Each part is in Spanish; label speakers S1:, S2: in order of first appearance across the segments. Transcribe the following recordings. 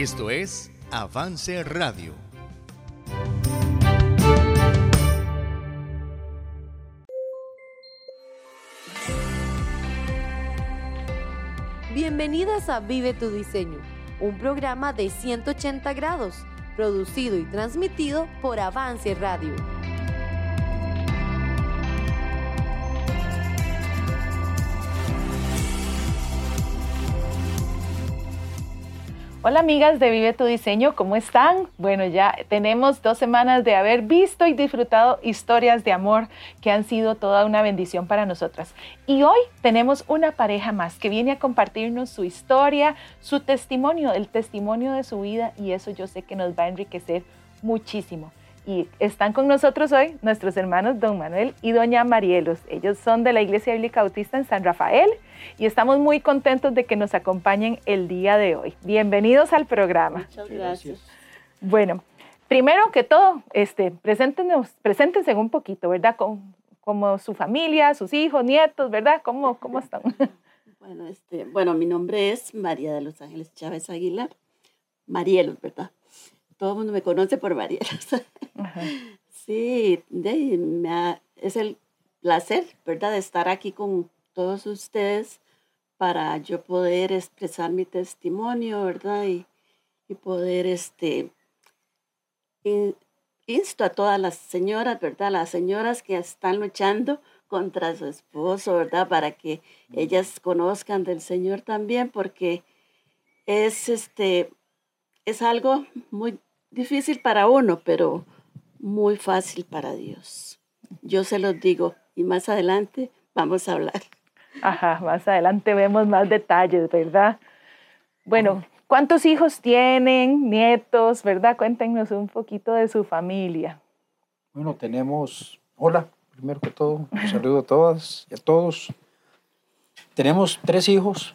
S1: Esto es Avance Radio.
S2: Bienvenidas a Vive tu Diseño, un programa de 180 grados, producido y transmitido por Avance Radio.
S3: Hola amigas de Vive tu Diseño, ¿cómo están? Bueno, ya tenemos dos semanas de haber visto y disfrutado historias de amor que han sido toda una bendición para nosotras. Y hoy tenemos una pareja más que viene a compartirnos su historia, su testimonio, el testimonio de su vida y eso yo sé que nos va a enriquecer muchísimo. Y están con nosotros hoy nuestros hermanos Don Manuel y Doña Marielos. Ellos son de la Iglesia Bíblica Bautista en San Rafael y estamos muy contentos de que nos acompañen el día de hoy. Bienvenidos al programa.
S4: Muchas gracias.
S3: Bueno, primero que todo, este, preséntenos, preséntense un poquito, ¿verdad? como su familia, sus hijos, nietos, ¿verdad? ¿Cómo, cómo están?
S4: Bueno, este, bueno, mi nombre es María de los Ángeles Chávez Aguilar. Marielos, ¿verdad? Todo el mundo me conoce por Marielos. Sí, es el placer, ¿verdad?, de estar aquí con todos ustedes para yo poder expresar mi testimonio, ¿verdad? Y, y poder, este, insto a todas las señoras, ¿verdad? Las señoras que están luchando contra su esposo, ¿verdad? Para que ellas conozcan del Señor también, porque es, este, es algo muy difícil para uno, pero muy fácil para Dios. Yo se los digo y más adelante vamos a hablar.
S3: Ajá, más adelante vemos más detalles, ¿verdad? Bueno, ¿cuántos hijos tienen, nietos, verdad? Cuéntenos un poquito de su familia.
S5: Bueno, tenemos, hola, primero que todo, un saludo a todas y a todos. Tenemos tres hijos,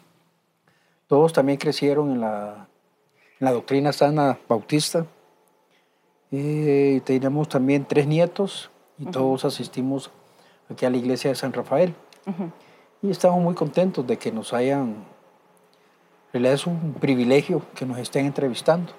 S5: todos también crecieron en la, en la doctrina sana bautista. Eh, tenemos también tres nietos y todos asistimos aquí a la iglesia de San Rafael. Y estamos muy contentos de que nos hayan... En realidad es un privilegio que nos estén entrevistando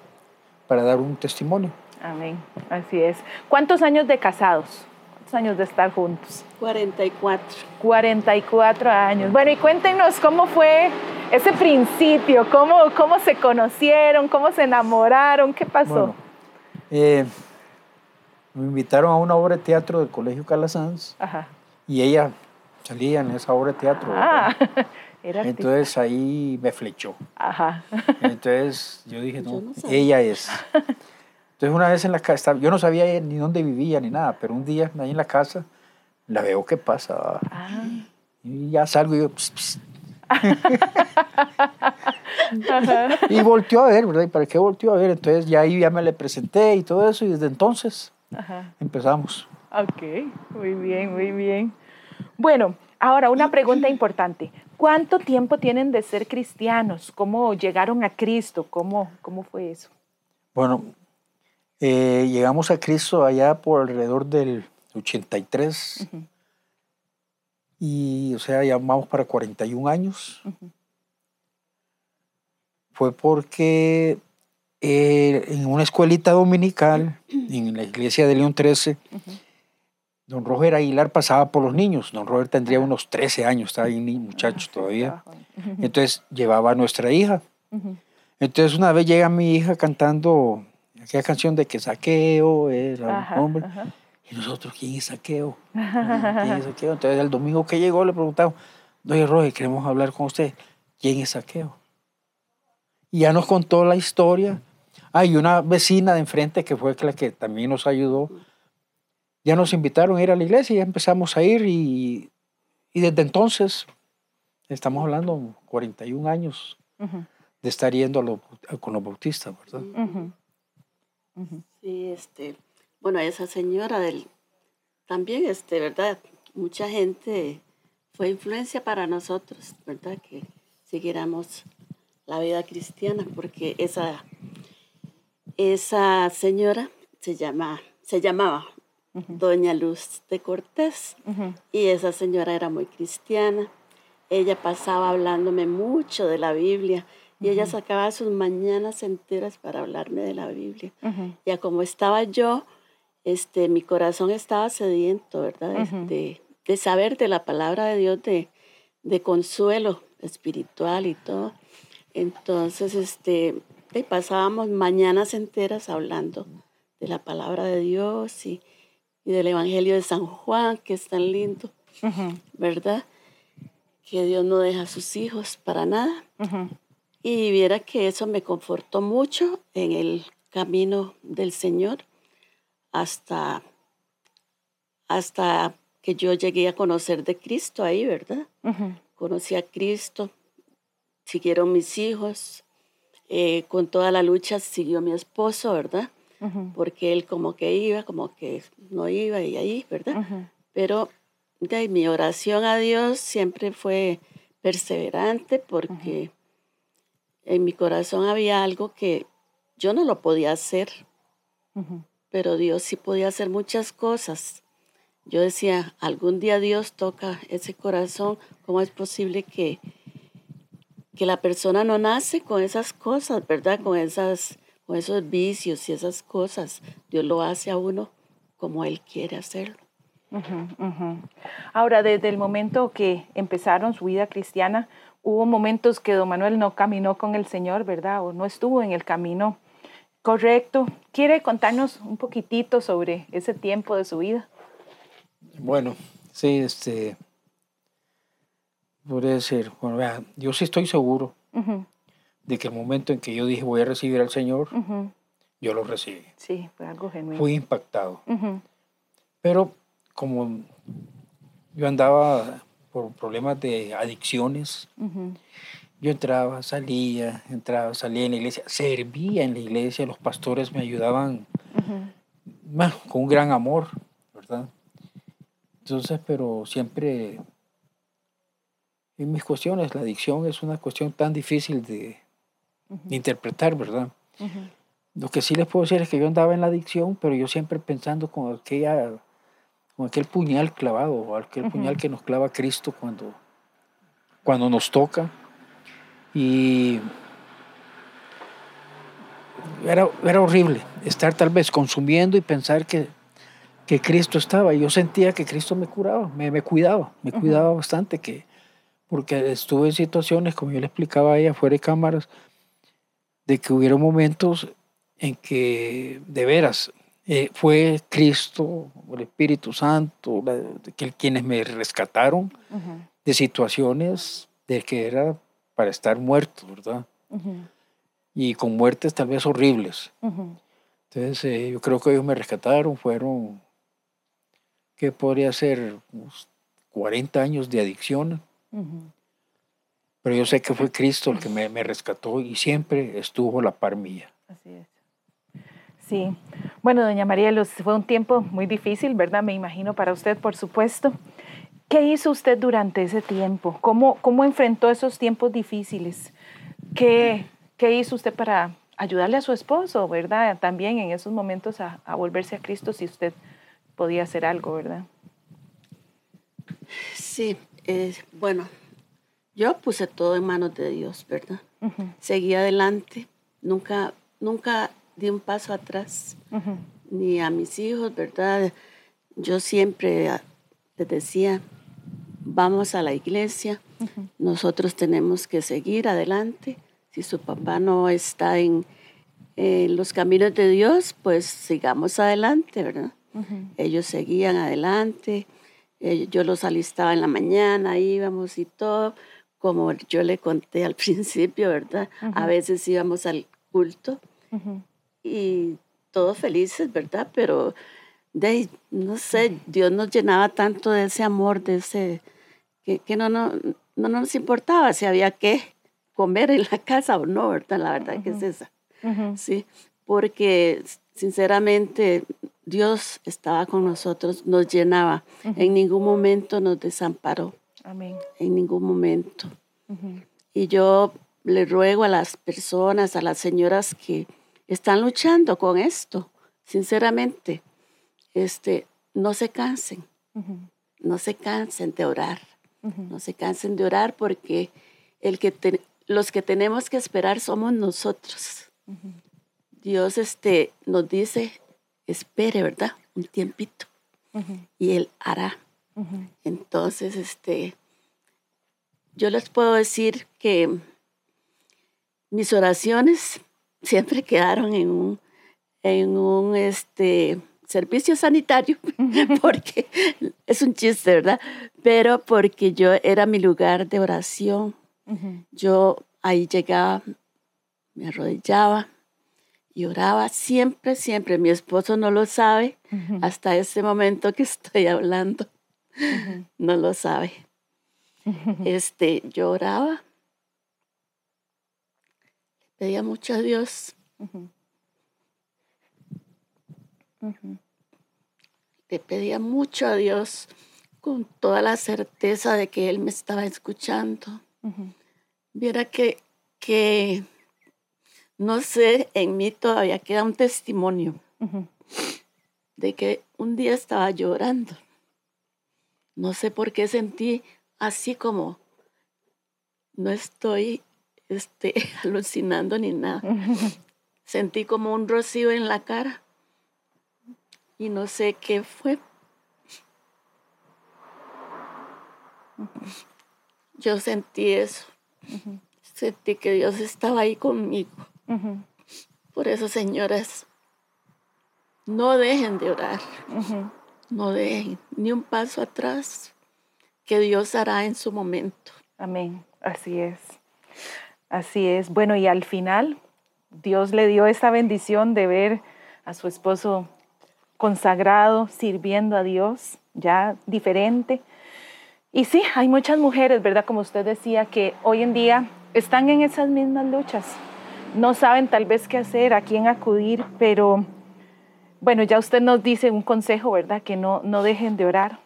S5: para dar un testimonio.
S3: Amén, así es. ¿Cuántos años de casados? ¿Cuántos años de estar juntos?
S4: 44.
S3: 44 años. Bueno, y cuéntenos cómo fue ese principio, cómo, cómo se conocieron, cómo se enamoraron, qué pasó.
S5: Eh, me invitaron a una obra de teatro del Colegio Calasanz y ella salía en esa obra de teatro. Ah, Entonces ahí me flechó. Entonces yo dije, no, ella es. Entonces una vez en la casa, yo no sabía ni dónde vivía ni nada, pero un día ahí en la casa la veo que pasa. Ah. Y ya salgo y yo, y volteó a ver, ¿verdad? ¿Y para qué volteó a ver? Entonces ya ahí ya me le presenté y todo eso y desde entonces empezamos.
S3: Ok, muy bien, muy bien. Bueno, ahora una pregunta importante. ¿Cuánto tiempo tienen de ser cristianos? ¿Cómo llegaron a Cristo? ¿Cómo, cómo fue eso?
S5: Bueno, eh, llegamos a Cristo allá por alrededor del 83. Y, o sea, ya vamos para 41 años. Fue porque eh, en una escuelita dominical, en la iglesia de León 13, don Roger Aguilar pasaba por los niños. Don Roger tendría unos 13 años, estaba ahí muchacho todavía. Entonces llevaba a nuestra hija. Entonces una vez llega mi hija cantando aquella canción de que saqueo era un hombre. Y nosotros, ¿quién es Saqueo? ¿Quién es Saqueo? Entonces el domingo que llegó le preguntamos, oye Roger, queremos hablar con usted. ¿Quién es Saqueo? Y ya nos contó la historia. Hay una vecina de enfrente que fue la que también nos ayudó. Ya nos invitaron a ir a la iglesia y ya empezamos a ir y, y desde entonces, estamos hablando 41 años de estar yendo con los bautistas, ¿verdad?
S4: Sí, este, bueno, esa señora del, también, este, ¿verdad? Mucha gente fue influencia para nosotros, ¿verdad? Que siguiéramos la vida cristiana, porque esa, esa señora se, llama, se llamaba Doña Luz de Cortés y esa señora era muy cristiana. Ella pasaba hablándome mucho de la Biblia Y ella sacaba sus mañanas enteras para hablarme de la Biblia. Ya como estaba yo, este, mi corazón estaba sediento, ¿verdad? de, de, saber de la palabra de Dios, de, de consuelo espiritual y todo. Entonces, este, pasábamos mañanas enteras hablando de la palabra de Dios y, y del Evangelio de San Juan, que es tan lindo, ¿verdad? Que Dios no deja a sus hijos para nada. Y viera que eso me confortó mucho en el camino del Señor hasta, hasta que yo llegué a conocer de Cristo ahí, ¿verdad? Conocí a Cristo, siguieron mis hijos, eh, con toda la lucha siguió mi esposo, ¿verdad? Porque él como que iba, como que no iba y ahí, ¿verdad? Pero de, mi oración a Dios siempre fue perseverante porque en mi corazón había algo que yo no lo podía hacer, pero Dios sí podía hacer muchas cosas. Yo decía, algún día Dios toca ese corazón, ¿cómo es posible que, que la persona no nace con esas cosas, ¿verdad? Con, esas, con esos vicios y esas cosas. Dios lo hace a uno como Él quiere hacerlo.
S3: Ahora, desde el momento que empezaron su vida cristiana, hubo momentos que don Manuel no caminó con el Señor, ¿verdad? O no estuvo en el camino correcto. ¿Quiere contarnos un poquitito sobre ese tiempo de su vida?
S5: Bueno, sí, este, podría ser, bueno, vea, yo sí estoy seguro de que el momento en que yo dije voy a recibir al Señor, yo lo recibí.
S3: Sí, fue algo genuino.
S5: Fui impactado. Pero como yo andaba por problemas de adicciones, yo entraba, salía, entraba, salía en la iglesia, servía en la iglesia, los pastores me ayudaban con un gran amor, ¿verdad? Entonces, pero siempre en mis cuestiones, la adicción es una cuestión tan difícil de, interpretar, ¿verdad? Lo que sí les puedo decir es que yo andaba en la adicción, pero yo siempre pensando con aquella, con aquel puñal clavado, aquel puñal que nos clava Cristo cuando, cuando nos toca. Y era, era horrible estar tal vez consumiendo y pensar que, que Cristo estaba. Y yo sentía que Cristo me curaba, me, me cuidaba, me cuidaba bastante, que, porque estuve en situaciones, como yo le explicaba a ella fuera de cámaras, de que hubieron momentos en que de veras eh, fue Cristo, el Espíritu Santo, que, quienes me rescataron de situaciones de que era para estar muerto, ¿verdad? Y con muertes tal vez horribles. Entonces eh, yo creo que ellos me rescataron, fueron, ¿qué podría ser? Unos 40 años de adicción pero yo sé que fue Cristo el que me, rescató y siempre estuvo la par mía.
S3: Así es. Sí. Bueno, doña María, fue un tiempo muy difícil, ¿verdad? Me imagino para usted, por supuesto. ¿Qué hizo usted durante ese tiempo? ¿Cómo, cómo enfrentó esos tiempos difíciles? ¿Qué, ¿Qué hizo usted para ayudarle a su esposo, verdad? También en esos momentos a, a volverse a Cristo, si usted podía hacer algo, ¿verdad?
S4: Sí, bueno, yo puse todo en manos de Dios, ¿verdad? Seguí adelante, nunca, nunca di un paso atrás, ni a mis hijos, ¿verdad? Yo siempre les decía, vamos a la iglesia, nosotros tenemos que seguir adelante. Si su papá no está en, los caminos de Dios, pues sigamos adelante, ¿verdad? Ellos seguían adelante eh, yo los alistaba en la mañana, íbamos y todo, como yo le conté al principio, ¿verdad? A veces íbamos al culto y todos felices, ¿verdad? Pero de no sé, Dios nos llenaba tanto de ese amor, de ese, que, que no, no, no nos importaba si había que comer en la casa o no, ¿verdad? La verdad que es esa. Sí, porque sinceramente Dios estaba con nosotros, nos llenaba. En ningún momento nos desamparó. Amén. En ningún momento. Y yo le ruego a las personas, a las señoras que están luchando con esto, sinceramente, este, no se cansen. No se cansen de orar. No se cansen de orar porque el que los que tenemos que esperar somos nosotros. Dios este, nos dice, espere, ¿verdad? Un tiempito. Y Él hará. Entonces, este, yo les puedo decir que mis oraciones siempre quedaron en un, en un este, servicio sanitario, porque es un chiste, ¿verdad? Pero porque yo era mi lugar de oración. Yo ahí llegaba, me arrodillaba y oraba siempre, siempre. Mi esposo no lo sabe hasta ese momento que estoy hablando. No lo sabe. Este, yo oraba, pedía mucho a Dios. Le pedía mucho a Dios con toda la certeza de que Él me estaba escuchando. Viera que, que, no sé, en mí todavía queda un testimonio de que un día estaba llorando. No sé por qué sentí así como no estoy este, alucinando ni nada. Sentí como un rocío en la cara y no sé qué fue. Yo sentí eso. Sentí que Dios estaba ahí conmigo. Por eso, señoras, no dejen de orar. No dejen ni un paso atrás que Dios hará en su momento.
S3: Amén, así es. Así es. Bueno, y al final Dios le dio esta bendición de ver a su esposo consagrado, sirviendo a Dios, ya diferente. Y sí, hay muchas mujeres, ¿verdad? Como usted decía, que hoy en día están en esas mismas luchas. No saben tal vez qué hacer, a quién acudir, pero bueno, ya usted nos dice un consejo, ¿verdad? Que no, no dejen de orar.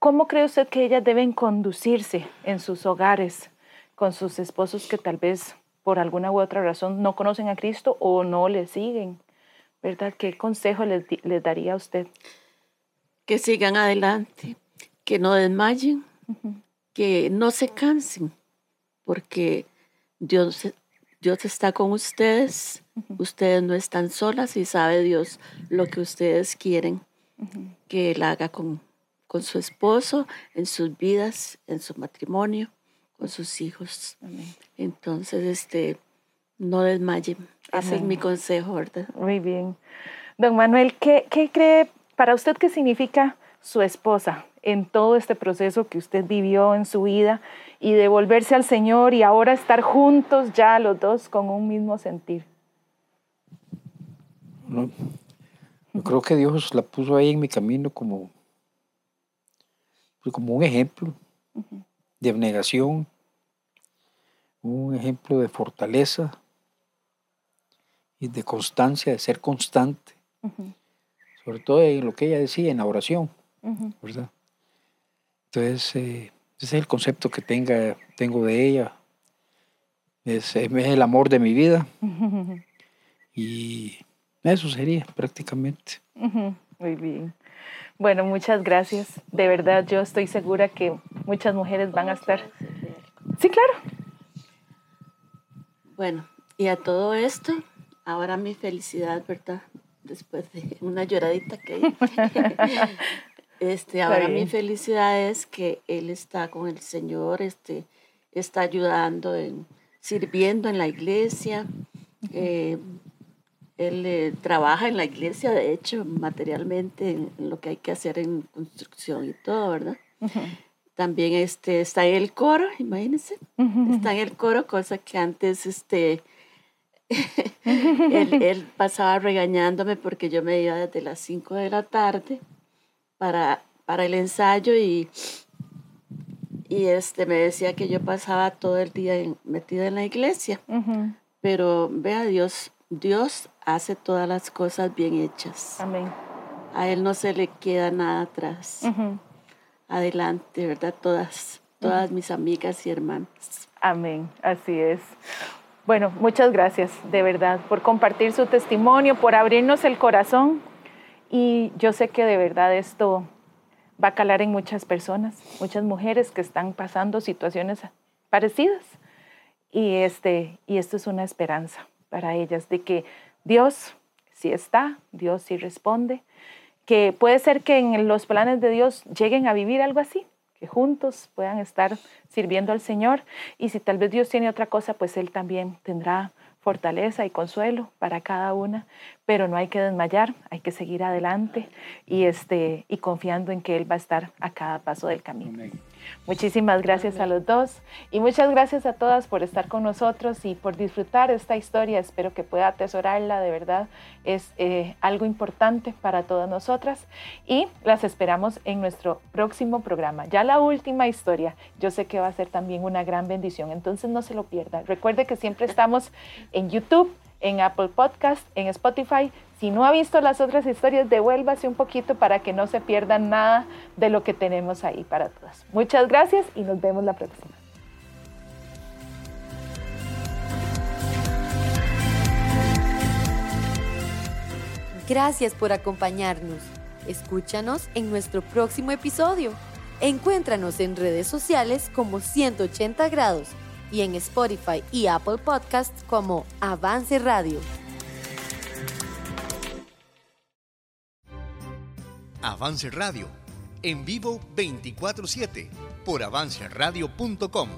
S3: ¿Cómo cree usted que ellas deben conducirse en sus hogares con sus esposos que tal vez por alguna u otra razón no conocen a Cristo o no le siguen? ¿Verdad? ¿Qué consejo les, daría a usted?
S4: Que sigan adelante, que no desmayen, que no se cansen, porque Dios, Dios está con ustedes, ustedes no están solas y sabe Dios lo que ustedes quieren que Él haga con, con su esposo, en sus vidas, en su matrimonio, con sus hijos. Entonces, este, no desmayen. Ese es mi consejo, ¿verdad?
S3: Muy bien. Don Manuel, ¿qué, ¿qué cree para usted qué significa su esposa en todo este proceso que usted vivió en su vida y de volverse al Señor y ahora estar juntos ya los dos con un mismo sentir?
S5: yo creo que Dios la puso ahí en mi camino como pues, como un ejemplo de abnegación, un ejemplo de fortaleza y de constancia, de ser constante, sobre todo en lo que ella decía, en la oración, ¿verdad? Entonces, eh, ese es el concepto que tenga, tengo de ella, es, es el amor de mi vida y eso sería prácticamente.
S3: Muy bien. Bueno, muchas gracias. De verdad, yo estoy segura que muchas mujeres van a estar. Sí, claro.
S4: Bueno, y a todo esto, ahora mi felicidad, ¿verdad? Después de una lloradita que este, ahora mi felicidad es que él está con el Señor, este, está ayudando, en, sirviendo en la iglesia. Eh, él eh, trabaja en la iglesia, de hecho, materialmente, en, lo que hay que hacer en construcción y todo, ¿verdad? También este, está en el coro, imagínense. Está en el coro, cosa que antes este, él, pasaba regañándome porque yo me iba desde las 5 de la tarde para, para el ensayo y, y este, me decía que yo pasaba todo el día metida en la iglesia. Pero vea, Dios, Dios hace todas las cosas bien hechas.
S3: Amén.
S4: A Él no se le queda nada atrás. Adelante, ¿verdad? Todas, todas mis amigas y hermanas.
S3: Amén, así es. Bueno, muchas gracias de verdad por compartir su testimonio, por abrirnos el corazón. Y yo sé que de verdad esto va a calar en muchas personas, muchas mujeres que están pasando situaciones parecidas. Y, este, y esto es una esperanza para ellas, de que Dios sí está, Dios sí responde, que puede ser que en los planes de Dios lleguen a vivir algo así, que juntos puedan estar sirviendo al Señor. Y si tal vez Dios tiene otra cosa, pues Él también tendrá fortaleza y consuelo para cada una, pero no hay que desmayar, hay que seguir adelante y, este, y confiando en que Él va a estar a cada paso del camino. Muchísimas gracias a los dos y muchas gracias a todas por estar con nosotros y por disfrutar esta historia. Espero que pueda atesorarla, de verdad es eh, algo importante para todas nosotras y las esperamos en nuestro próximo programa. Ya la última historia, yo sé que va a ser también una gran bendición, entonces no se lo pierda. Recuerde que siempre estamos en YouTube en Apple Podcast, en Spotify. Si no ha visto las otras historias, devuélvase un poquito para que no se pierdan nada de lo que tenemos ahí para todas. Muchas gracias y nos vemos la próxima.
S2: Gracias por acompañarnos. Escúchanos en nuestro próximo episodio. Encuéntranos en redes sociales como 180 grados y en Spotify y Apple Podcasts como Avance Radio.
S1: Avance Radio, en vivo 24/7 por avanceradio.com.